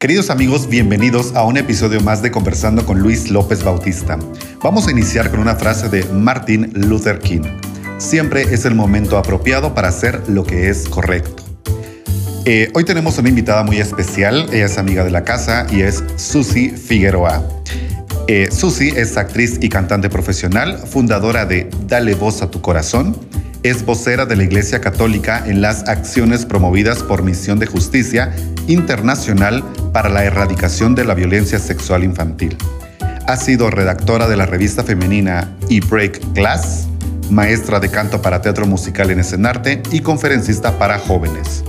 Queridos amigos, bienvenidos a un episodio más de Conversando con Luis López Bautista. Vamos a iniciar con una frase de Martin Luther King. Siempre es el momento apropiado para hacer lo que es correcto. Eh, hoy tenemos una invitada muy especial, ella es amiga de la casa y es Susi Figueroa. Eh, Susi es actriz y cantante profesional, fundadora de Dale Voz a tu Corazón, es vocera de la Iglesia Católica en las acciones promovidas por Misión de Justicia Internacional para la Erradicación de la Violencia Sexual Infantil. Ha sido redactora de la revista femenina E-Break Class, maestra de canto para teatro musical en Escenarte y conferencista para jóvenes.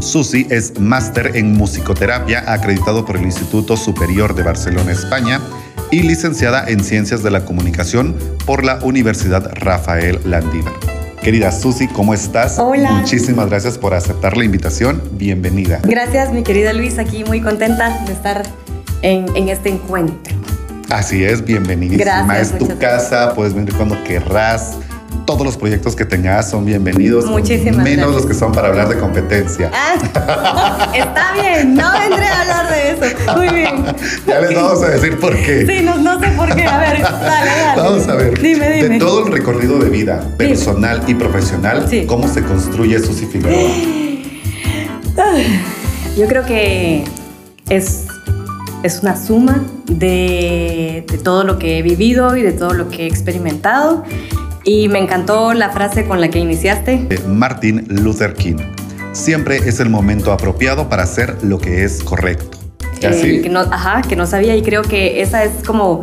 Susi es máster en musicoterapia acreditado por el Instituto Superior de Barcelona, España, y licenciada en Ciencias de la Comunicación por la Universidad Rafael Landívar. Querida Susi, ¿cómo estás? Hola. Muchísimas gracias por aceptar la invitación. Bienvenida. Gracias, mi querida Luis, aquí muy contenta de estar en, en este encuentro. Así es, bienvenidísima. Gracias, es tu casa, puedes venir cuando querrás. Todos los proyectos que tengas son bienvenidos. Muchísimas Menos gracias. los que son para hablar de competencia. Ah, está bien, no vendré a hablar de eso. Muy bien. Ya les vamos a decir por qué. Sí, no, no sé por qué. A ver, dale, dale. Vamos a ver. Dime, dime. De todo el recorrido de vida, personal y profesional, Sí. ¿cómo se construye Susi Figueroa? Yo creo que es, es una suma de, de todo lo que he vivido y de todo lo que he experimentado. Y me encantó la frase con la que iniciaste. De Martin Luther King. Siempre es el momento apropiado para hacer lo que es correcto. eh, Así. que no, ajá, que no sabía y creo que esa es como,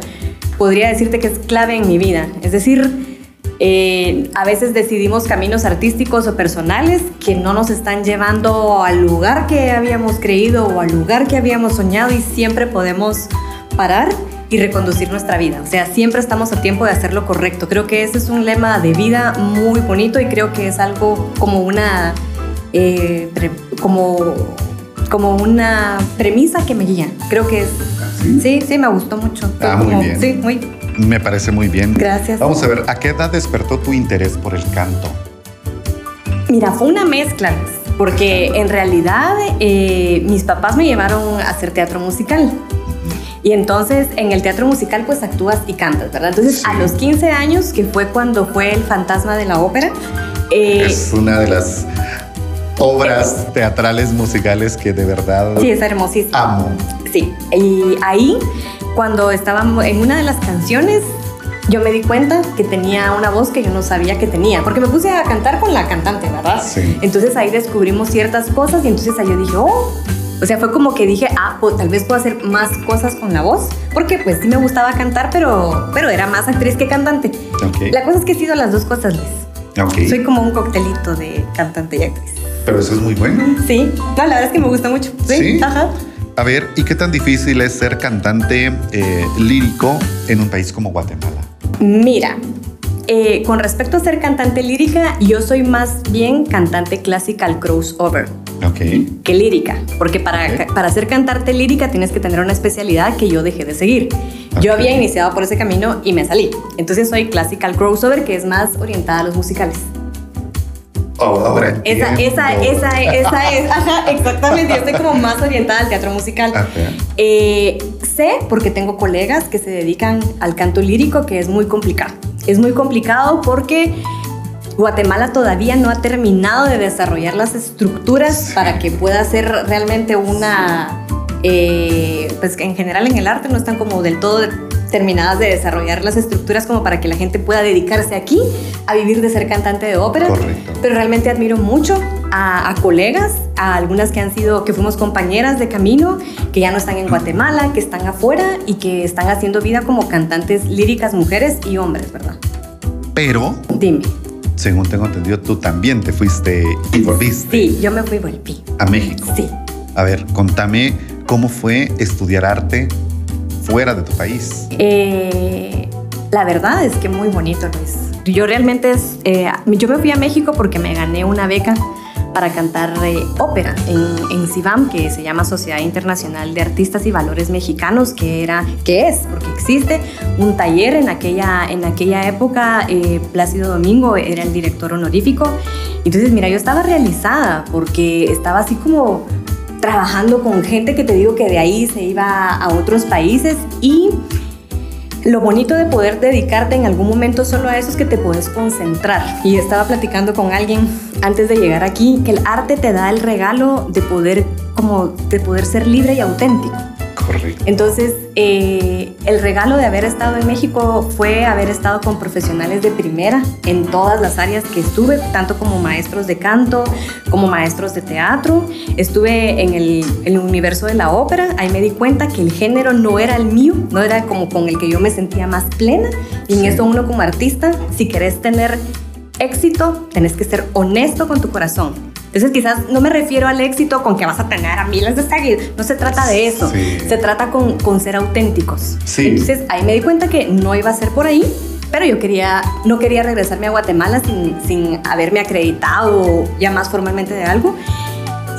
podría decirte que es clave en mi vida. Es decir, eh, a veces decidimos caminos artísticos o personales que no nos están llevando al lugar que habíamos creído o al lugar que habíamos soñado y siempre podemos parar y reconducir nuestra vida. O sea, siempre estamos a tiempo de hacer lo correcto. Creo que ese es un lema de vida muy bonito y creo que es algo como una... eh, como como una premisa que me guía. Creo que es. ¿Sí? Sí, sí, me gustó mucho. Ah, muy bien. Sí, muy. Me parece muy bien. Gracias. Vamos a ver, ¿a qué edad despertó tu interés por el canto? Mira, fue una mezcla, porque en realidad eh, mis papás me llevaron a hacer teatro musical. Y entonces en el teatro musical pues actúas y cantas, ¿verdad? Entonces Sí. a los 15 años, que fue cuando fue el fantasma de la ópera, eh, es una de las obras teatrales musicales que de verdad sí, es hermosísimo. amo. Sí, y ahí, cuando estábamos en una de las canciones, yo me di cuenta que tenía una voz que yo no sabía que tenía, porque me puse a cantar con la cantante, ¿verdad? Sí. Entonces ahí descubrimos ciertas cosas y entonces ahí yo dije, oh, o sea, fue como que dije, ah, pues, tal vez puedo hacer más cosas con la voz, porque pues sí me gustaba cantar, pero, pero era más actriz que cantante. La cosa es que he sido las dos cosas, Liz. Soy como un coctelito de cantante y actriz. Pero eso es muy bueno. Sí, no, la verdad es que me gusta mucho. Sí, ¿Sí? ajá. A ver, ¿y qué tan difícil es ser cantante eh, lírico en un país como Guatemala? Mira, eh, con respecto a ser cantante lírica, yo soy más bien cantante classical crossover Ok. que lírica, porque para, para ser cantante lírica tienes que tener una especialidad que yo dejé de seguir. Yo Ok. había iniciado por ese camino y me salí. Entonces soy classical crossover, que es más orientada a los musicales. Oh, ahora Esa, esa, esa, esa es, ajá, exactamente, yo estoy como más orientada al teatro musical. Ajá. Eh, sé, porque tengo colegas que se dedican al canto lírico, que es muy complicado. Es muy complicado porque Guatemala todavía no ha terminado de desarrollar las estructuras para que pueda ser realmente una... eh, pues que en general en el arte no están como del todo terminadas de desarrollar las estructuras como para que la gente pueda dedicarse aquí a vivir de ser cantante de ópera. Correcto. Pero realmente admiro mucho a, a colegas, a algunas que han sido, que fuimos compañeras de camino, que ya no están en Guatemala, que están afuera y que están haciendo vida como cantantes líricas, mujeres y hombres, ¿verdad? Pero, Dime. Según tengo entendido, tú también te fuiste y volviste Sí, yo me fui y volví. a México. Sí. A ver, contame cómo fue estudiar arte fuera de tu país. Eh, la verdad es que muy bonito, Luis. Yo realmente, es, eh, yo me fui a México porque me gané una beca para cantar eh, ópera en, en CIVAM, que se llama Sociedad Internacional de Artistas y Valores Mexicanos, que era, que es, porque existe un taller en aquella, en aquella época, eh, Plácido Domingo era el director honorífico. Entonces, mira, yo estaba realizada porque estaba así como trabajando con gente que te digo que de ahí se iba a otros países y lo bonito de poder dedicarte en algún momento solo a eso es que te puedes concentrar. Y estaba platicando con alguien antes de llegar aquí que el arte te da el regalo de poder como de poder ser libre y auténtico. Correcto. Entonces, eh, el regalo de haber estado en México fue haber estado con profesionales de primera en todas las áreas que estuve, tanto como maestros de canto, como maestros de teatro. Estuve en el, en el universo de la ópera, ahí me di cuenta que el género no era el mío, no era como con el que yo me sentía más plena. Y en eso uno como artista, si querés tener éxito, tenés que ser honesto con tu corazón entonces quizás no me refiero al éxito con que vas a tener a miles de seguidores, no se trata de eso, se trata con, con, ser auténticos. Sí. Entonces ahí me di cuenta que no iba a ser por ahí, pero yo quería, no quería regresarme a Guatemala sin, sin haberme acreditado ya más formalmente de algo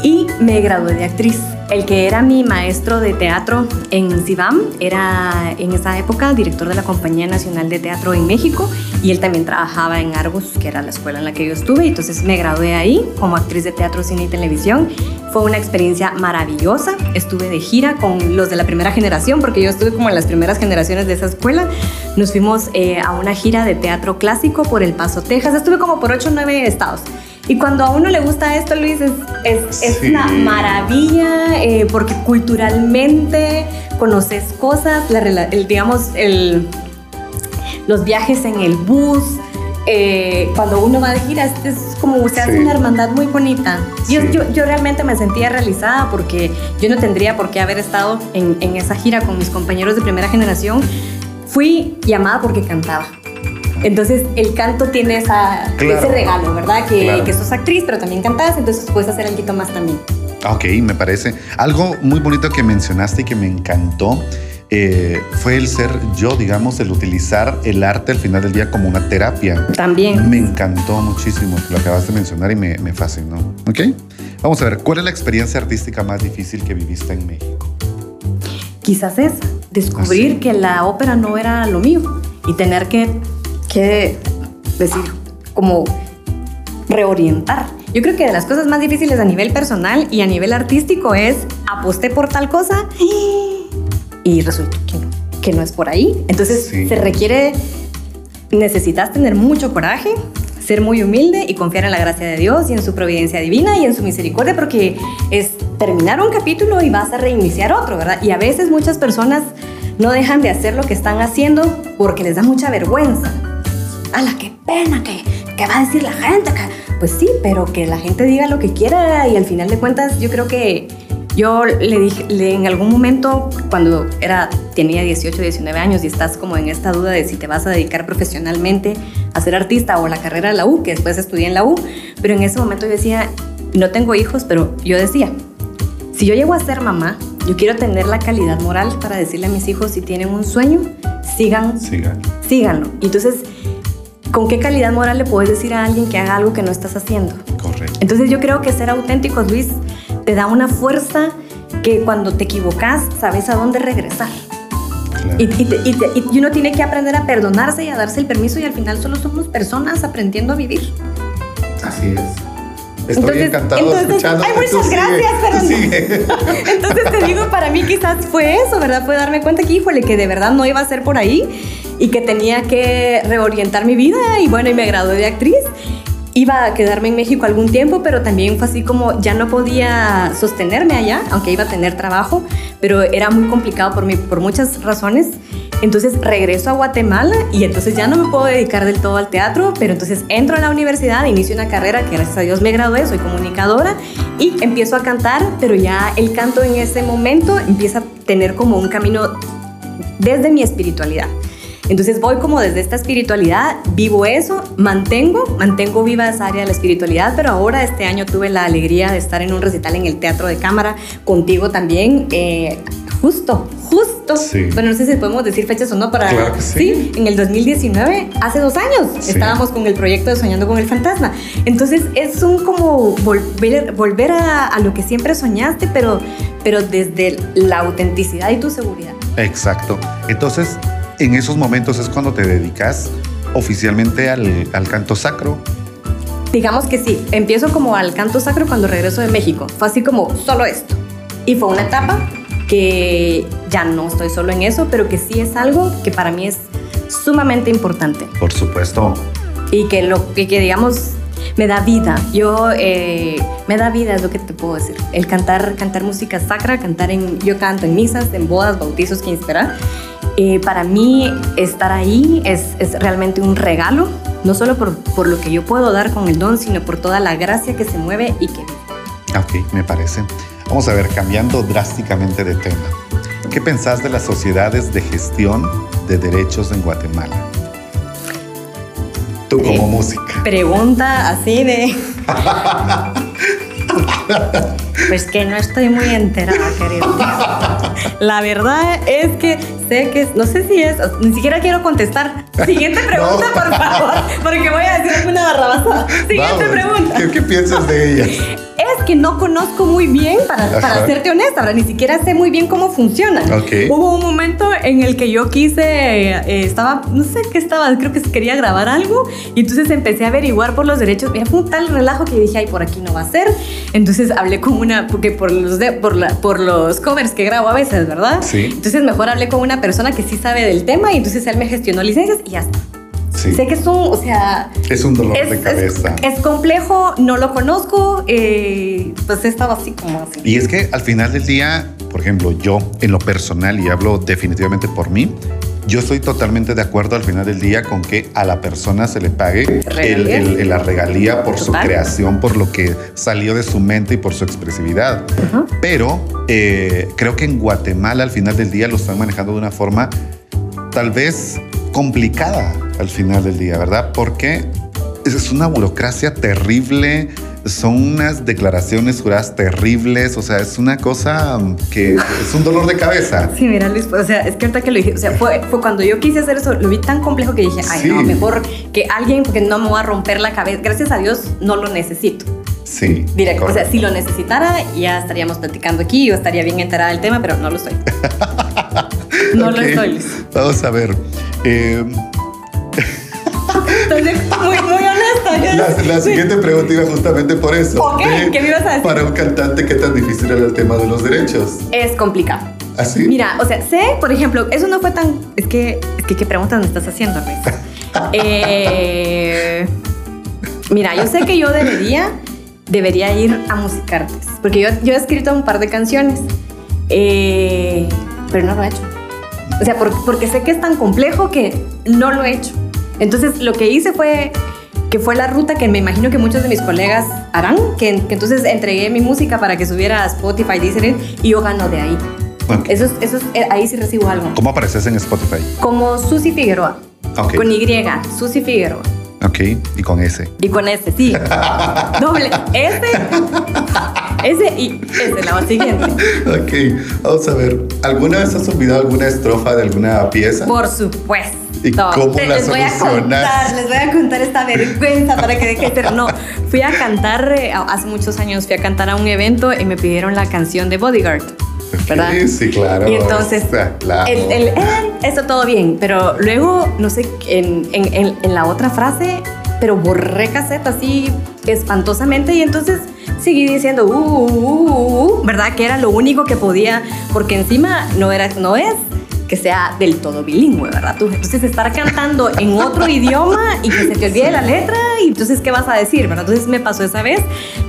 y me gradué de actriz. El que era mi maestro de teatro en Cibam era en esa época director de la Compañía Nacional de Teatro en México y él también trabajaba en Argos, que era la escuela en la que yo estuve. Entonces me gradué ahí como actriz de teatro, cine y televisión. Fue una experiencia maravillosa. Estuve de gira con los de la primera generación, porque yo estuve como en las primeras generaciones de esa escuela. Nos fuimos eh, a una gira de teatro clásico por El Paso, Texas. Estuve como por 8 o 9 estados. Y cuando a uno le gusta esto, Luis, es, es, es una maravilla eh, porque culturalmente conoces cosas, la, el, digamos, el, los viajes en el bus. Eh, cuando uno va de gira, es, como se hace una hermandad muy bonita. Yo, yo, yo, realmente me sentía realizada porque yo no tendría por qué haber estado en, en esa gira con mis compañeros de primera generación. Fui llamada porque cantaba. Entonces el canto tiene esa, ese regalo, ¿verdad? Que, que, sos actriz, pero también cantas, entonces puedes hacer algo más también. Ok, me parece. Algo muy bonito que mencionaste y que me encantó eh, fue el ser yo, digamos, el utilizar el arte al final del día como una terapia. También. Me encantó muchísimo, lo acabas de mencionar y me, me fascinó. Ok, vamos a ver, ¿cuál es la experiencia artística más difícil que viviste en México? Quizás es descubrir ¿Ah, que la ópera no era lo mío y tener que que decir, como reorientar. Yo creo que de las cosas más difíciles a nivel personal y a nivel artístico es aposté por tal cosa y resulta que no, que no es por ahí. Entonces se requiere, necesitas tener mucho coraje, ser muy humilde y confiar en la gracia de Dios y en su providencia divina y en su misericordia porque es terminar un capítulo y vas a reiniciar otro, ¿verdad? Y a veces muchas personas no dejan de hacer lo que están haciendo porque les da mucha vergüenza ¡Hala, qué pena! ¿Qué, ¿Qué va a decir la gente? Pues sí, pero que la gente diga lo que quiera y al final de cuentas yo creo que yo le dije le, en algún momento cuando era tenía 18, 19 años y estás como en esta duda de si te vas a dedicar profesionalmente a ser artista o la carrera de la U, que después estudié en la U, pero en ese momento yo decía, no tengo hijos, pero yo decía, si yo llego a ser mamá, yo quiero tener la calidad moral para decirle a mis hijos si tienen un sueño, sigan, sigan. síganlo. Y entonces ¿con qué calidad moral le puedes decir a alguien que haga algo que no estás haciendo? Correcto. Entonces yo creo que ser auténticos, Luis, te da una fuerza que cuando te equivocas sabes a dónde regresar. Claro. Y, y, uno tiene que aprender a perdonarse y a darse el permiso y al final solo somos personas aprendiendo a vivir. Así es. Estoy encantado entonces, escuchando. Ay, muchas gracias, pero Entonces te digo, para mí quizás fue eso, ¿verdad? Fue darme cuenta que, híjole, que de verdad no iba a ser por ahí y que tenía que reorientar mi vida y bueno, y me gradué de actriz. Iba a quedarme en México algún tiempo, pero también fue así como ya no podía sostenerme allá, aunque iba a tener trabajo, pero era muy complicado por, mí, por muchas razones. Entonces regreso a Guatemala y entonces ya no me puedo dedicar del todo al teatro, pero entonces entro a la universidad, inicio una carrera que gracias a Dios me gradué, soy comunicadora y empiezo a cantar, pero ya el canto en ese momento empieza a tener como un camino desde mi espiritualidad. Entonces voy como desde esta espiritualidad, vivo eso, mantengo, mantengo viva esa área de la espiritualidad, pero ahora este año tuve la alegría de estar en un recital en el Teatro de Cámara, contigo también, eh, justo, justo. Sí. Bueno, no sé si podemos decir fechas o no para... Claro que sí. en el 2019, hace dos años, estábamos con el proyecto de Soñando con el Fantasma. Entonces es un como volver, volver a, a lo que siempre soñaste, pero, pero desde la autenticidad y tu seguridad. Exacto. Entonces, en esos momentos es cuando te dedicas oficialmente al, al, canto sacro. Digamos que sí, empiezo como al canto sacro cuando regreso de México. Fue así como solo esto. Y fue una etapa que ya no estoy solo en eso, pero que sí es algo que para mí es sumamente importante. Por supuesto. Y que lo que, que digamos me da vida. Yo eh, me da vida es lo que te puedo decir. El cantar, cantar música sacra, cantar en, yo canto en misas, en bodas, bautizos, quinceañera. Eh, para mí estar ahí es, es, realmente un regalo, no solo por, por lo que yo puedo dar con el don, sino por toda la gracia que se mueve y que Ok, me parece. Vamos a ver, cambiando drásticamente de tema. ¿Qué pensás de las sociedades de gestión de derechos en Guatemala? Tú como Eh, música. Pregunta así de... Pues que no estoy muy enterada, querido. La verdad es que sé que, no sé si es, ni siquiera quiero contestar. Siguiente pregunta, No. por favor, porque voy a decir alguna barrabasada. Siguiente Vamos, pregunta. ¿Qué, qué piensas de ellas? Que no conozco muy bien, para, para serte honesta, ¿verdad? ni siquiera sé muy bien cómo funcionan. Ok. Hubo un momento en el que yo quise, eh, estaba, no sé qué estaba, creo que quería grabar algo, y entonces empecé a averiguar por los derechos. Mira, fue un tal relajo que dije, ay, por aquí no va a ser. Entonces hablé con una, porque por los, de- por, la, por los covers que grabo a veces, ¿verdad? Sí. Entonces mejor hablé con una persona que sí sabe del tema, y entonces él me gestionó licencias y ya está. Sí. Sé que es un, o sea, Es un dolor es, de cabeza. es complejo, no lo conozco, eh, pues he estado así como así. Y es que al final del día, por ejemplo, yo en lo personal, y hablo definitivamente por mí, yo estoy totalmente de acuerdo al final del día con que a la persona se le pague el- Regalías. el- el- la regalía por su creación, por lo que salió de su mente y por su expresividad. Pero eh, creo que en Guatemala al final del día lo están manejando de una forma tal vez complicada al final del día, ¿verdad? Porque es- una burocracia terrible, son unas declaraciones juradas terribles, o sea, es una cosa que es un dolor de cabeza. Sí, mira, Luis, o sea, es que ahorita que lo dije, o sea, fue, fue cuando yo quise hacer eso, lo vi tan complejo que dije, ay, Sí. no, mejor que alguien, porque no me va a romper la cabeza. Gracias a Dios, no lo necesito. Sí. Directo. O sea, si lo necesitara, ya estaríamos platicando aquí, yo estaría bien enterada del tema, pero no lo estoy. No lo estoy. Vamos a ver. eh, muy, muy honesta. yo- la, la siguiente pregunta iba justamente por eso. Ok, Eh, ¿qué me ibas a decir? Para un cantante, ¿qué tan difícil era el tema de los derechos? Es complicado. ¿Así? Mira, o sea, sé, por ejemplo, eso no fue tan. Es que, es que ¿qué preguntas me estás haciendo, Luis? Eh, mira, yo sé que yo debería, debería ir a Musicartes, porque yo, yo he escrito un par de canciones, eh, pero no lo he hecho. O sea, por- porque sé que es tan complejo que no lo he hecho. Entonces, lo que hice fue que fue la ruta que me imagino que muchos de mis colegas harán, que, que entonces entregué mi música para que subiera a Spotify, Deezer, y yo gano de ahí. Eso es, eso es, eh, ahí sí recibo algo. ¿Cómo apareces en Spotify? Como Susi Figueroa. Con Y, Susi Figueroa. Ok, y con ese. Y con S, sí. Doble. S. S y S, la siguiente. Ok, vamos a ver. ¿Alguna vez has olvidado alguna estrofa de alguna pieza? Por supuesto. ¿Y cómo Te- la les voy a contar, les voy a contar esta vergüenza para que deje de ser. No, fui a cantar, eh, hace muchos años fui a cantar a un evento y me pidieron la canción de Bodyguard. ¿Verdad? Sí, sí, claro. Y entonces, la el, el, eh, eso todo bien, pero luego, no sé, en, en- en- en la otra frase, pero borré cassette así espantosamente y entonces seguí diciendo, uh, uh, uh, uh", ¿verdad? Que era lo único que podía, porque encima no, era, no es que sea del todo bilingüe, ¿verdad? Tú, entonces estar cantando en otro idioma y que se te olvide la letra y entonces ¿qué vas a decir, verdad? Entonces me pasó esa vez,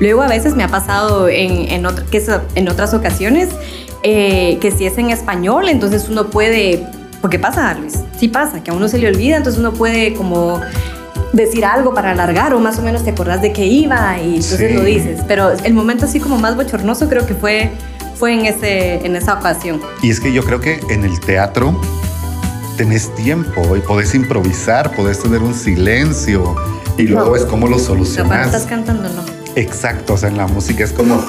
luego a veces me ha pasado en, en, otra- que es- en otras ocasiones eh, que si es en español, entonces uno puede, porque pasa, Luis, sí pasa, que a uno se le olvida, entonces uno puede como decir algo para alargar o más o menos te acordás de que iba y entonces Sí. lo dices, pero el momento así como más bochornoso creo que fue, fue en, ese, en esa ocasión. Y es que yo creo que en el teatro tenés tiempo y podés improvisar, podés tener un silencio y luego No. es cómo lo Pero cuando solucionas. estás cantando, no. Exacto, o sea, en la música es como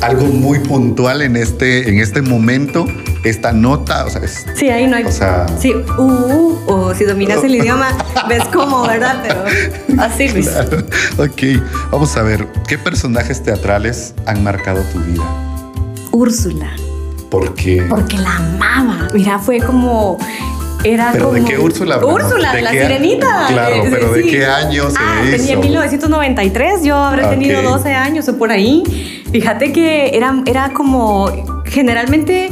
algo muy puntual en este, en este momento, esta nota, o sea, es, Sí, ahí no hay. O sea- Sí, uh, uh, o si dominas el idioma, ves cómo, ¿verdad? Pero así, Luis. ok, vamos a ver, ¿qué personajes teatrales han marcado tu vida? Úrsula. Porque Porque la amaba. Mira, fue como. Era ¿Pero de como- qué Úrsula? Úrsula, ¿De de la qué- sirenita. Claro, Eh, pero ¿de sí. qué año se ah, hizo? Tenía 1993, yo habré Ok. tenido 12 años o por ahí. Fíjate que era, era como. generalmente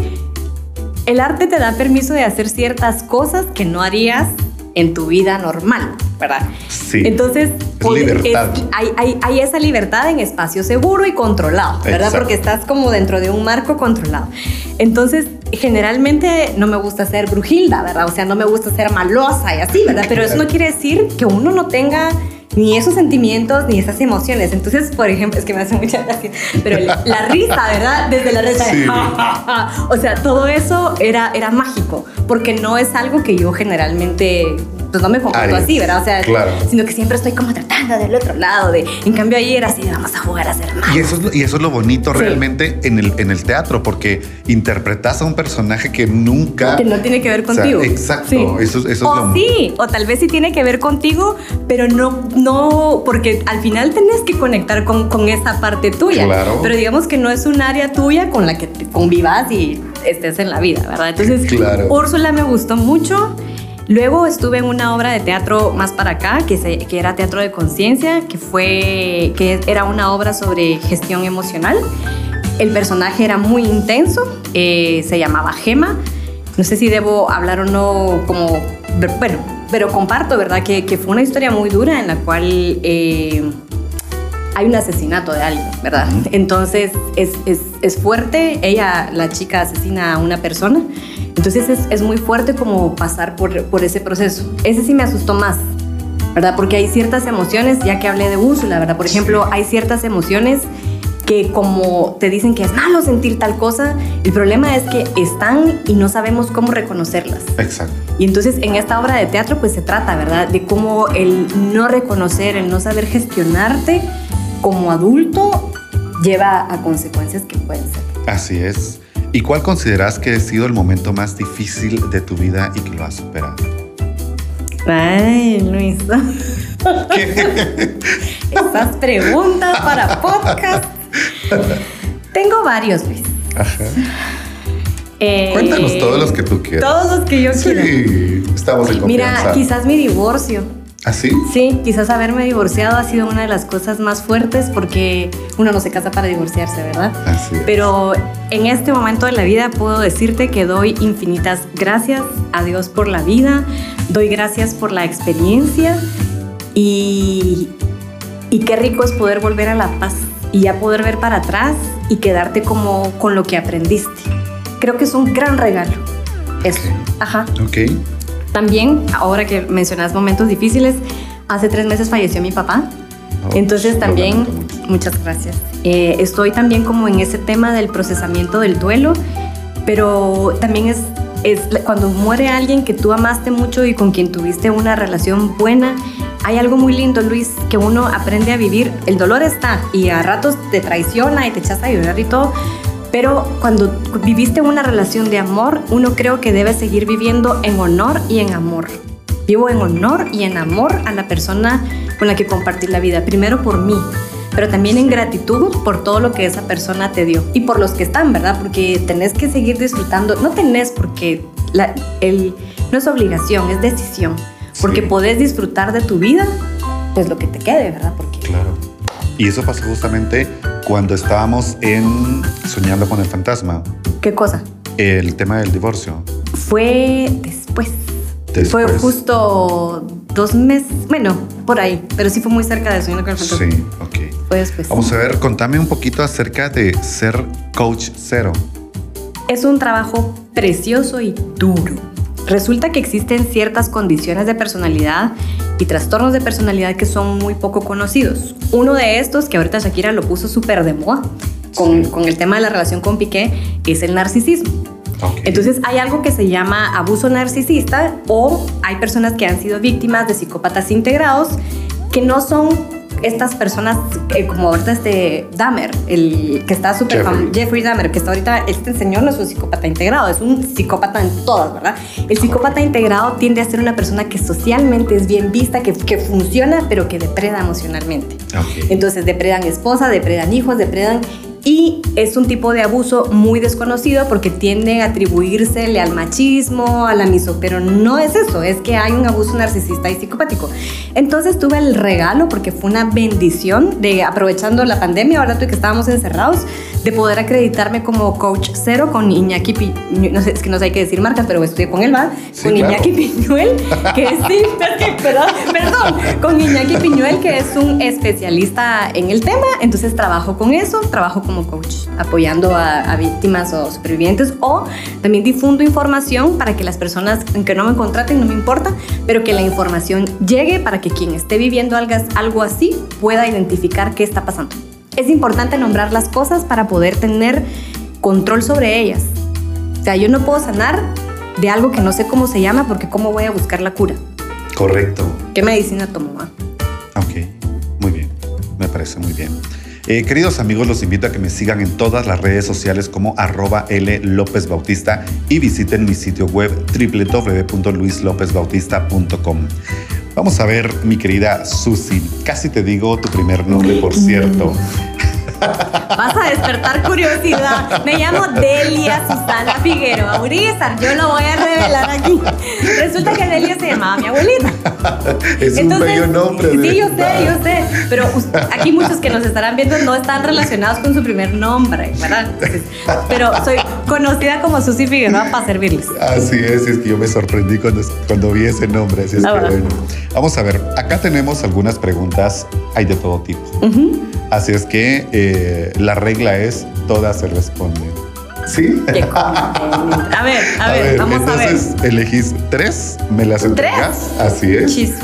el arte te da permiso de hacer ciertas cosas que no harías en tu vida normal, ¿verdad? Sí. Entonces, Es libertad. hay, hay- hay esa libertad en espacio seguro y controlado, ¿verdad? Exacto. Porque estás como dentro de un marco controlado. Entonces, generalmente no me gusta ser brujilda, ¿verdad? O sea, no me gusta ser malosa y así, ¿verdad? Pero eso no quiere decir que uno no tenga ni esos sentimientos ni esas emociones. Entonces, por ejemplo, es que me hace mucha gracia, pero la, risa, ¿verdad? Desde la risa de Sí. o sea, todo eso era, era mágico, porque no es algo que yo generalmente, pues no me comporto Harías. así, ¿verdad? O sea, Claro. sino que siempre estoy como tratando del otro lado, de, en cambio ahí era así, vamos a jugar a ser malos. Y eso, es lo, y eso es lo bonito Sí. realmente en el, en el teatro, porque interpretas a un personaje que nunca... Que no tiene que ver O sea, contigo. exacto, eso- eso es o lo- sí, o tal vez sí tiene que ver contigo, pero no, no, porque al final tenés que conectar con, con esa parte tuya. Claro. Pero digamos que no es un área tuya con la que te convivas y estés en la vida, ¿verdad? Entonces, Claro. Úrsula me gustó mucho. Luego estuve en una obra de teatro más para acá, que, se- que era Teatro de Conciencia, que, fue, que era una obra sobre gestión emocional. El personaje era muy intenso, eh, se llamaba Gema. No sé si debo hablar o no como... Bueno, pero comparto, ¿verdad? Que, que fue una historia muy dura en la cual... eh, hay un asesinato de alguien, ¿verdad? Entonces es, es, es fuerte, ella, la chica, asesina a una persona, entonces es, es muy fuerte como pasar por, por ese proceso. Ese sí me asustó más, ¿verdad? Porque hay ciertas emociones, ya que hablé de Úrsula, ¿verdad? Por ejemplo, hay ciertas emociones que como te dicen que es malo sentir tal cosa, el problema es que están y no sabemos cómo reconocerlas. Exacto. Y entonces en esta obra de teatro pues se trata, ¿verdad? De cómo el no reconocer, el no saber gestionarte como adulto lleva a consecuencias que pueden ser. Así es. ¿Y cuál consideras que ha sido el momento más difícil de tu vida y que lo has superado? Ay, Luis. Estas preguntas para podcast. Tengo varios, Luis. Ajá. Eh, Cuéntanos todos los que tú quieras. Todos los que yo quiera. Sí, estamos en Mira, confianza. quizás mi divorcio. ¿Así? Sí, quizás haberme divorciado ha sido una de las cosas más fuertes porque uno no se casa para divorciarse, ¿verdad? Así es. Pero en este momento de la vida puedo decirte que doy infinitas gracias a Dios por la vida, doy gracias por la experiencia y, y qué rico es poder volver a la paz y ya poder ver para atrás y quedarte como con lo que aprendiste. Creo que es un gran regalo. Eso. Ajá. Ok. También, ahora que mencionas momentos difíciles, hace tres meses falleció mi papá. Oh, Entonces también, muchas gracias. Eh, estoy también como en ese tema del procesamiento del duelo, pero también es, es cuando muere alguien que tú amaste mucho y con quien tuviste una relación buena, hay algo muy lindo, Luis, que uno aprende a vivir. El dolor está y a ratos te traiciona y te echas a llorar y todo, pero cuando viviste una relación de amor, uno creo que debe seguir viviendo en honor y en amor. Vivo en honor y en amor a la persona con la que compartí la vida. Primero por mí, pero también en gratitud por todo lo que esa persona te dio. Y por los que están, ¿verdad? Porque tenés que seguir disfrutando. No tenés porque la- el, no es obligación, es decisión. Porque Sí. podés disfrutar de tu vida, pues lo que te quede, ¿verdad? Porque Claro. Y eso pasó justamente cuando estábamos en Soñando con el Fantasma, ¿qué cosa? el tema del divorcio. Fue después. Después. Fue justo dos meses, bueno, por ahí, pero sí fue muy cerca de Soñando con el Fantasma. Sí, ok. Fue después. Vamos a ver, contame un poquito acerca de ser coach cero. Es un trabajo precioso y duro. Resulta que existen ciertas condiciones de personalidad y trastornos de personalidad que son muy poco conocidos. Uno de estos, que ahorita Shakira lo puso súper de moda con, con el tema de la relación con Piqué, es el narcisismo. Entonces hay algo que se llama abuso narcisista o hay personas que han sido víctimas de psicópatas integrados que no son estas personas eh, como ahorita este Dahmer, el que está súper Jeffrey. Jeffrey Dahmer, que está ahorita, este señor no es un psicópata integrado, es un psicópata en todas, ¿verdad? El psicópata integrado tiende a ser una persona que socialmente es bien vista, que, que funciona, pero que depreda emocionalmente. Entonces depredan esposa, depredan hijos, depredan... Y es un tipo de abuso muy desconocido porque tiende a atribuírsele al machismo, a la miso, pero no es eso, es que hay un abuso narcisista y psicopático. Entonces tuve el regalo, porque fue una bendición, de aprovechando la pandemia, ahora que estábamos encerrados, de poder acreditarme como coach cero con Iñaki Piñuel, no sé, es que no sé hay que decir marcas, pero estoy con él, ¿va? con Iñaki Piñuel, que es, sí, perdón, perdón, con Iñaki Piñuel, que es un especialista en el tema, entonces trabajo con eso, trabajo como coach, apoyando a, a víctimas o supervivientes, o también difundo información para que las personas, aunque no me contraten, no me importa, pero que la información llegue para que quien esté viviendo algo así pueda identificar qué está pasando. Es importante nombrar las cosas para poder tener control sobre ellas. O sea, yo no puedo sanar de algo que no sé cómo se llama porque cómo voy a buscar la cura. Correcto. ¿Qué medicina tomo? Ah? Ok, muy bien. Me parece muy bien. Eh, queridos amigos, los invito a que me sigan en todas las redes sociales como arroba L López Bautista y visiten mi sitio web www.luislopezbautista.com. Vamos a ver, mi querida Susi. Casi te digo tu primer nombre, por cierto. Vas a despertar curiosidad. Me llamo Delia Susana Figueroa Urizar. Yo lo voy a revelar aquí. Resulta que Delia se llamaba mi abuelita. Es un bello nombre. Sí, yo sé, yo sé. Pero aquí muchos que nos estarán viendo no están relacionados con su primer nombre, ¿verdad? pero soy conocida como Susi Figueroa para servirles. Así es, es que yo me sorprendí cuando, cuando vi ese nombre. Así es que bueno. Vamos a ver, acá tenemos algunas preguntas, hay de todo tipo. Así es que eh, la regla es, todas se responden. ¿Sí? a ver, a, ver, vamos a ver. Entonces elegís tres, me las entregas. Así es.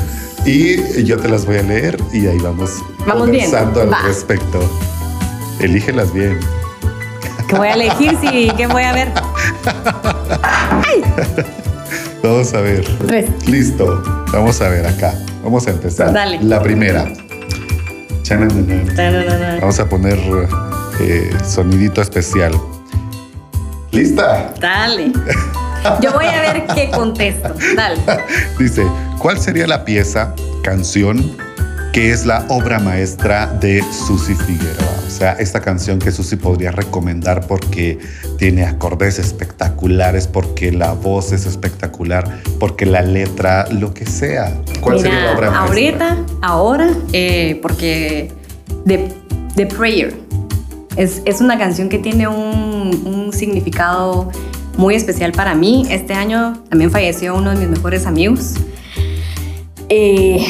Y yo te las voy a leer y ahí vamos, vamos conversando al respecto. Elígelas bien. ¿Qué voy a elegir? Sí, ¿qué voy a ver? Vamos a ver. Tres. Listo. Vamos a ver acá. Vamos a empezar. Dale. La primera. Vamos a poner eh, sonidito especial. ¿Lista? Dale. Yo voy a ver qué contesto. Dale. Dice, ¿cuál sería la pieza, canción, que es la obra maestra de Susi Figueroa? O sea, esta canción que Susi podría recomendar porque tiene acordes espectaculares, porque la voz es espectacular, porque la letra, lo que sea. ¿Cuál sería la obra maestra? Ahorita, ahora, eh, porque The, The Prayer es, es, una canción que tiene un, significado muy especial para mí. Este año también falleció uno de mis mejores amigos. Eh,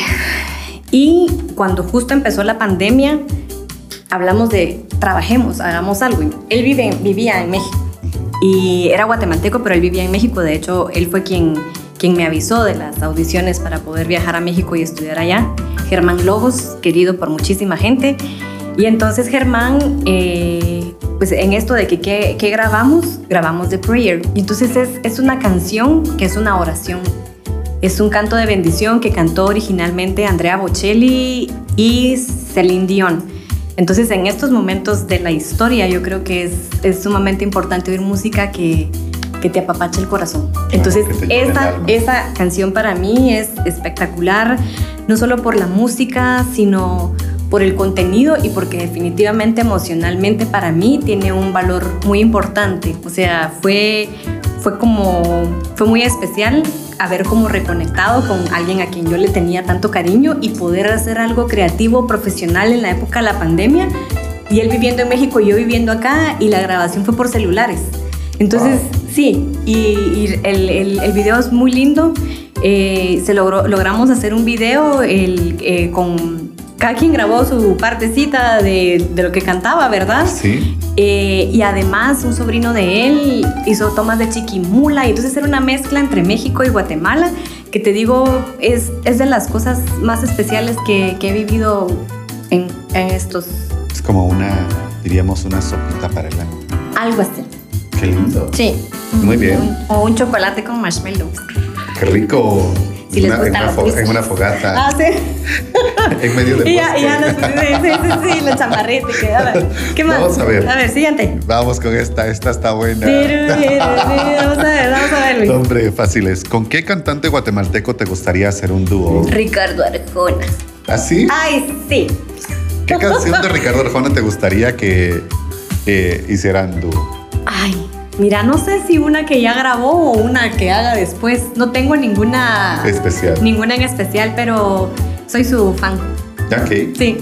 y cuando justo empezó la pandemia, hablamos de trabajemos, hagamos algo. Él vive, vivía en México y era guatemalteco, pero él vivía en México. De hecho, él fue quien, quien me avisó de las audiciones para poder viajar a México y estudiar allá. Germán Lobos, querido por muchísima gente. Y entonces Germán, eh, pues en esto de que ¿qué, grabamos, grabamos The Prayer. Y entonces es, es una canción que es una oración. Es un canto de bendición que cantó originalmente Andrea Bocelli y Celine Dion. Entonces, en estos momentos de la historia, yo creo que es, es sumamente importante oír música que, que te apapache el corazón. Entonces, esa, esa canción para mí es espectacular, no solo por la música, sino por el contenido y porque definitivamente emocionalmente para mí tiene un valor muy importante. O sea, fue, fue como, fue muy especial haber como reconectado con alguien a quien yo le tenía tanto cariño y poder hacer algo creativo, profesional en la época de la pandemia. Y él viviendo en México y yo viviendo acá y la grabación fue por celulares. Entonces, sí, y, el, el, video es muy lindo. Eh, se logró, logramos hacer un video el, eh, con cada quien grabó su partecita de, de, lo que cantaba, ¿verdad? Sí. Eh, y además un sobrino de él hizo tomas de chiquimula y entonces era una mezcla entre México y Guatemala que te digo es, es de las cosas más especiales que, que he vivido en, en, estos... Es como una, diríamos, una sopita para el alma. Algo así. Qué lindo. Sí. Muy bien. o un chocolate con marshmallows. Qué rico. Si en, una, fogata. Ah, sí. en medio del y ya, ya no, sí, sí, sí, sí, la chamarrita. Que, a ver, ¿Qué más? Vamos a ver. A ver, siguiente. Vamos con esta, esta está buena. vamos a ver, vamos a ver. Hombre, fáciles. ¿Con qué cantante guatemalteco te gustaría hacer un dúo? Ricardo Arjona. ¿Así? Ay, sí. ¿Qué canción de Ricardo Arjona te gustaría que eh, hicieran dúo? Ay, Mira, no sé si una que ya grabó o una que haga después. No tengo ninguna. Especial. Ninguna en especial, pero soy su fan. Ok. Sí.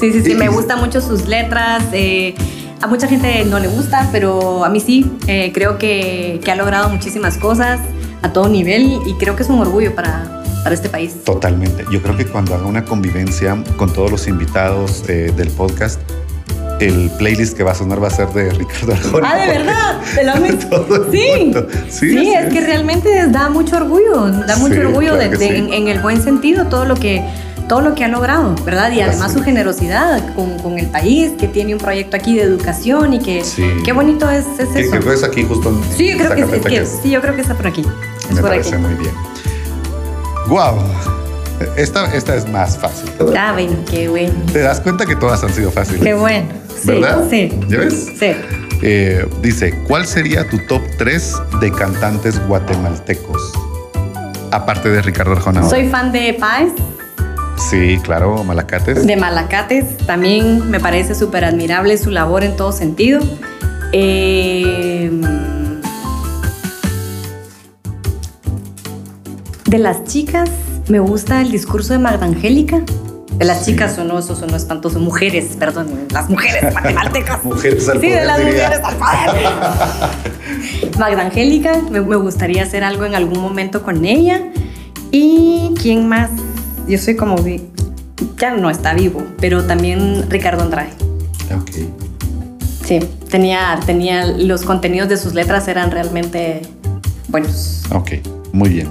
Sí, sí, sí. Me gustan mucho sus letras. Eh, a mucha gente no le gusta, pero a mí sí. Eh, creo que, que, ha logrado muchísimas cosas a todo nivel y creo que es un orgullo para, para este país. Totalmente. Yo creo que cuando haga una convivencia con todos los invitados eh, del podcast, el playlist que va a sonar va a ser de Ricardo Arjona. Ah, de verdad, de la sí. sí. sí, es, que realmente da mucho orgullo, da mucho orgullo de, en, el buen sentido todo lo que todo lo que ha logrado, ¿verdad? Y además su generosidad con, con, el país, que tiene un proyecto aquí de educación y que qué bonito es, es eso. Que, que aquí justo en Sí, yo creo que, que, sí, yo creo que está por aquí. Me parece muy bien. Wow. Esta, esta es más fácil. Ah, bueno, qué bueno. Te das cuenta que todas han sido fáciles. Qué bueno. ¿Verdad? Sí. ¿Ya ves? Sí. Eh, dice, ¿cuál sería tu top 3 de cantantes guatemaltecos? Aparte de Ricardo Arjona. Soy fan de Paz. Sí, claro, Malacates. De Malacates. También me parece súper admirable su labor en todo sentido. Eh, de las chicas, me gusta el discurso de Magda Angélica. De las chicas o no, eso sonó espantoso. Mujeres, perdón, las mujeres matemáticas. mujeres al Sí, de las mujeres al poder. Magda Angélica, me, me, gustaría hacer algo en algún momento con ella. ¿Y quién más? Yo soy como. Ya no está vivo, pero también Ricardo Andrade. Ok. Sí, tenía, tenía. Los contenidos de sus letras eran realmente buenos. Ok, muy bien.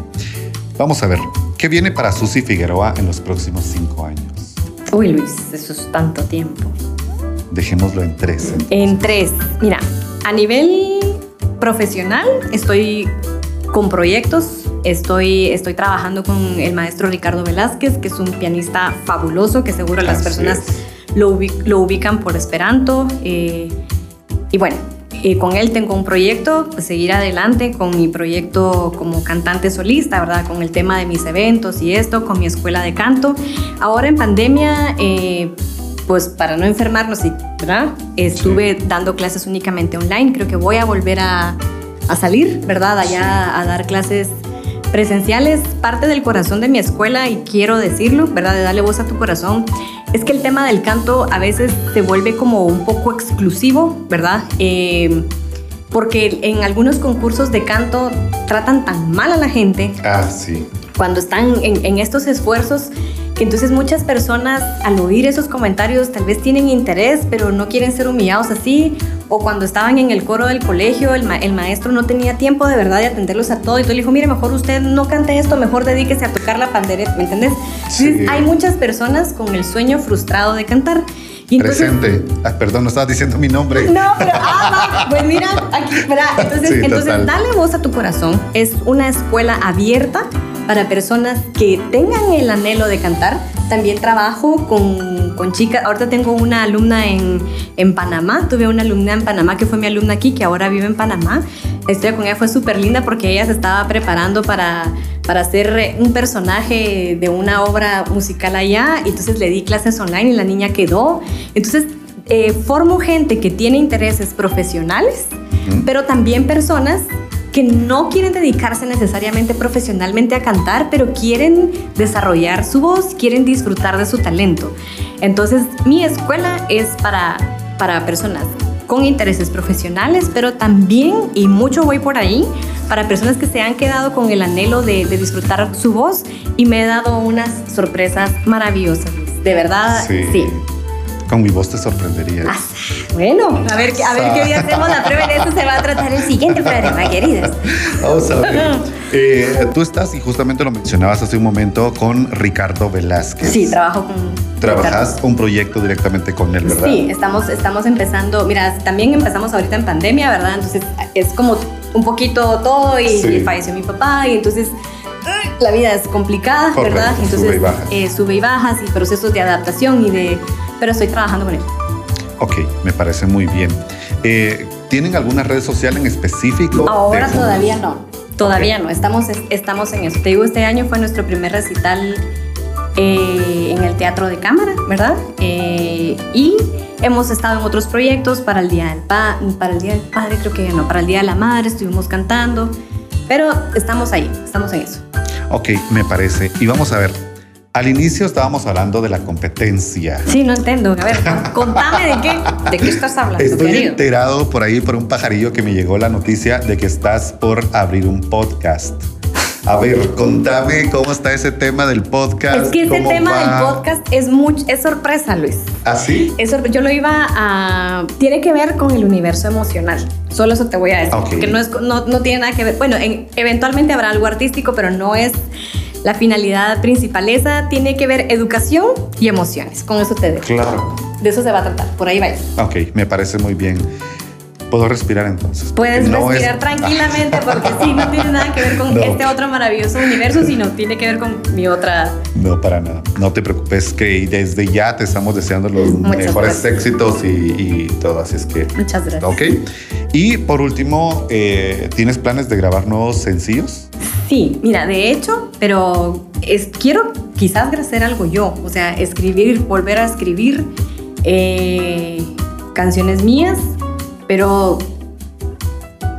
Vamos a ver, ¿qué viene para Susy Figueroa en los próximos cinco años? Uy, Luis, eso es tanto tiempo. Dejémoslo en tres. En tres. Mira, a nivel profesional estoy con proyectos. Estoy, estoy trabajando con el maestro Ricardo Velázquez, que es un pianista fabuloso, que seguro las personas lo, lo, ubican por Esperanto. Eh, y bueno, eh, con él tengo un proyecto, pues seguir adelante con mi proyecto como cantante solista, ¿verdad? Con el tema de mis eventos y esto, con mi escuela de canto. Ahora en pandemia, eh, pues para no enfermarnos, ¿verdad? Estuve dando clases únicamente online. Creo que voy a volver a, a salir, ¿verdad? Allá a dar clases presenciales, parte del corazón de mi escuela, y quiero decirlo, ¿verdad? De darle voz a tu corazón, es que el tema del canto a veces se vuelve como un poco exclusivo, ¿verdad? Eh, porque en algunos concursos de canto tratan tan mal a la gente. Ah, sí. Cuando están en, en estos esfuerzos que entonces muchas personas al oír esos comentarios tal vez tienen interés, pero no quieren ser humillados así, o cuando estaban en el coro del colegio, el, el maestro no tenía tiempo de verdad de atenderlos a todo, y tú le dijo, mire, mejor usted no cante esto, mejor dedíquese a tocar la pandereta, ¿me entiendes? Sí. hay muchas personas con el sueño frustrado de cantar. Y Presente. Ah, perdón, no estabas diciendo mi nombre. No, pero ah, pues mira, aquí, ¿verdad? Entonces, entonces dale voz a tu corazón. Es una escuela abierta para personas que tengan el anhelo de cantar. También trabajo con, con chicas. Ahorita tengo una alumna en, en, Panamá. Tuve una alumna en Panamá que fue mi alumna aquí, que ahora vive en Panamá. La historia con ella fue súper linda porque ella se estaba preparando para, para hacer un personaje de una obra musical allá. Y entonces le di clases online y la niña quedó. Entonces eh, formo gente que tiene intereses profesionales, pero también personas que no quieren dedicarse necesariamente profesionalmente a cantar, pero quieren desarrollar su voz, quieren disfrutar de su talento. Entonces, mi escuela es para, para personas con intereses profesionales, pero también, y mucho voy por ahí, para personas que se han quedado con el anhelo de, de disfrutar su voz y me he dado unas sorpresas maravillosas. De verdad, sí. Con mi voz te sorprenderías. Ah, bueno, a ver, a ver qué día hacemos la prueba. De eso se va a tratar el siguiente programa, queridas. Vamos a ver. Eh, tú estás, y justamente lo mencionabas hace un momento, con Ricardo Velázquez. Sí, trabajo con. Trabajas un proyecto directamente con él, ¿verdad? Sí, estamos, estamos empezando. Mira, también empezamos ahorita en pandemia, ¿verdad? Entonces es como un poquito todo y, falleció mi papá y entonces la vida es complicada, ¿verdad? Entonces sube y, bajas. Eh, sube y bajas y procesos de adaptación y de pero estoy trabajando con él. Ok, me parece muy bien. Eh, ¿Tienen alguna red social en específico? Ahora todavía no, todavía no, estamos, estamos en eso. Te digo, este año fue nuestro primer recital eh, en el Teatro de Cámara, ¿verdad? Eh, y hemos estado en otros proyectos para el Día del pa para el Día del Padre, creo que no, para el Día de la Madre estuvimos cantando, pero estamos ahí, estamos en eso. Ok, me parece. Y vamos a ver, Al inicio estábamos hablando de la competencia. Sí, no entiendo. A ver, contame de qué, de qué estás hablando. Estoy querido? enterado por ahí por un pajarillo que me llegó la noticia de que estás por abrir un podcast. A ver, contame cómo está ese tema del podcast. Es que ese tema va. del podcast es, much- es sorpresa, Luis. ¿Así? Es sorpre- yo lo iba a... Tiene que ver con el universo emocional. Solo eso te voy a decir. Ok. Que no, es, no, no tiene nada que ver. Bueno, en- eventualmente habrá algo artístico, pero no es la finalidad principal. Esa tiene que ver educación y emociones. Con eso te dejo. Claro. De eso se va a tratar. Por ahí va. Ok, me parece muy bien. Puedo respirar entonces. Puedes no es- respirar tranquilamente porque sí, no tiene nada que ver con No. este otro maravilloso universo, sino tiene que ver con mi otra... No, para nada. No te preocupes que desde ya te estamos deseando los Muchas mejores gracias. éxitos y, y todo. Así es que... Muchas gracias. Ok. Y por último, eh, ¿tienes planes de grabar nuevos sencillos? Sí, mira, de hecho, pero es, quiero quizás hacer algo yo, o sea, escribir, volver a escribir eh, canciones mías, pero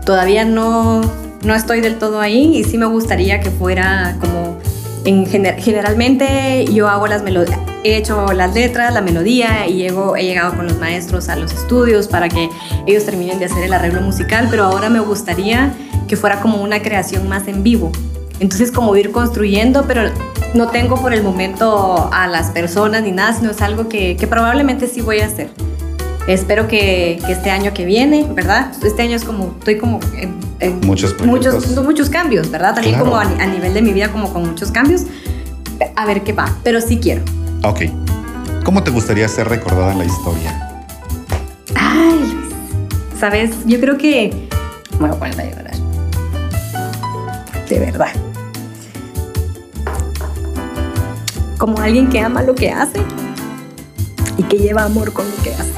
todavía no, no estoy del todo ahí y sí me gustaría que fuera como en gener- generalmente yo hago las melodías, he hecho las letras, la melodía y llego, he llegado con los maestros a los estudios para que ellos terminen de hacer el arreglo musical, pero ahora me gustaría que fuera como una creación más en vivo. Entonces como ir construyendo, pero no tengo por el momento a las personas ni nada, sino es algo que, que probablemente sí voy a hacer. Espero que, que este año que viene, ¿verdad? Este año es como, estoy como en, en Muchos muchos, muchos cambios, ¿verdad? También Claro. como a, ni- a nivel de mi vida, como con muchos cambios. A ver qué va, pero sí quiero. Ok. ¿Cómo te gustaría ser recordada en la historia? Ay, ¿sabes? Yo creo que... Me voy a poner a llorar. De verdad. Como alguien que ama lo que hace y que lleva amor con lo que hace.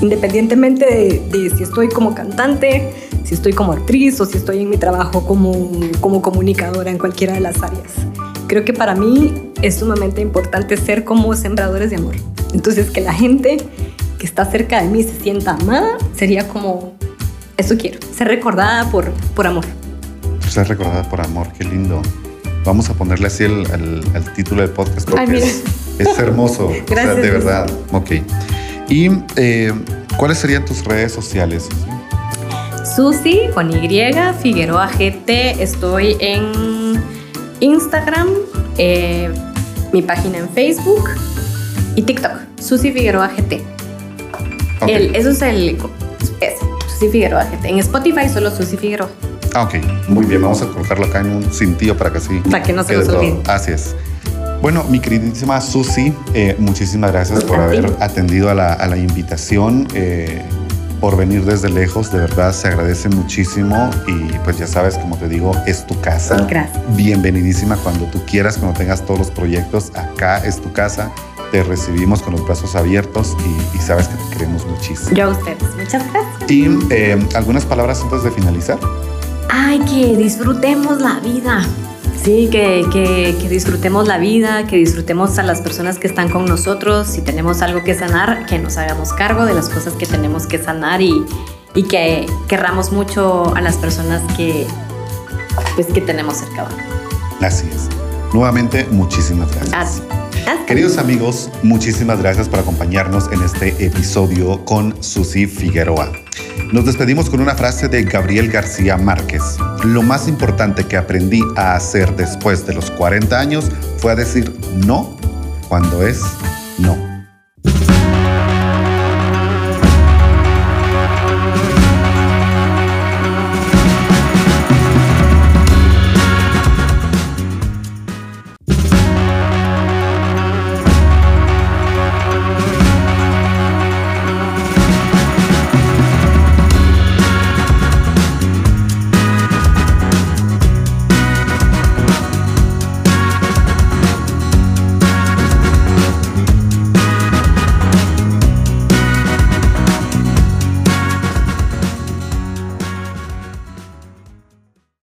Independientemente de, de si estoy como cantante, si estoy como actriz o si estoy en mi trabajo como, como comunicadora en cualquiera de las áreas. Creo que para mí es sumamente importante ser como sembradores de amor. Entonces, que la gente que está cerca de mí se sienta amada sería como, eso quiero, ser recordada por, por amor. Ser recordada por amor, qué lindo. Vamos a ponerle así el, el- el título del podcast Ay, es, es hermoso. o sea, Gracias, de verdad. Ok. ¿Y eh, cuáles serían tus redes sociales? Susi con Y, Figueroa GT. Estoy en Instagram, eh, mi página en Facebook y TikTok. Susi Figueroa GT. Ok. El- eso es el. Ese, Susi Figueroa GT. En Spotify solo Susi Figueroa. Ah, ok. Muy bien, vamos a colocarlo acá en un cintillo para que así. Para que no se nos olvide. Así es. Bueno, mi queridísima Susi, eh, muchísimas gracias por haber atendido a la, a la invitación, eh, por venir desde lejos, de verdad se agradece muchísimo y pues ya sabes, como te digo, es tu casa. Gracias. Bienvenidísima cuando tú quieras, cuando tengas todos los proyectos, acá es tu casa, te recibimos con los brazos abiertos y, y sabes que te queremos muchísimo. Yo a ustedes. Muchas gracias. Y eh, algunas palabras antes de finalizar. Ay, que disfrutemos la vida. Sí, que, que- que disfrutemos la vida, que disfrutemos a las personas que están con nosotros. Si tenemos algo que sanar, que nos hagamos cargo de las cosas que tenemos que sanar y, y que querramos mucho a las personas que, pues, que tenemos cerca. Así es. Nuevamente, muchísimas gracias. Así. Así. Queridos amigos, muchísimas gracias por acompañarnos en este episodio con Susi Figueroa. Nos despedimos con una frase de Gabriel García Márquez. Lo más importante que aprendí a hacer después de los 40 años fue a decir no cuando es no.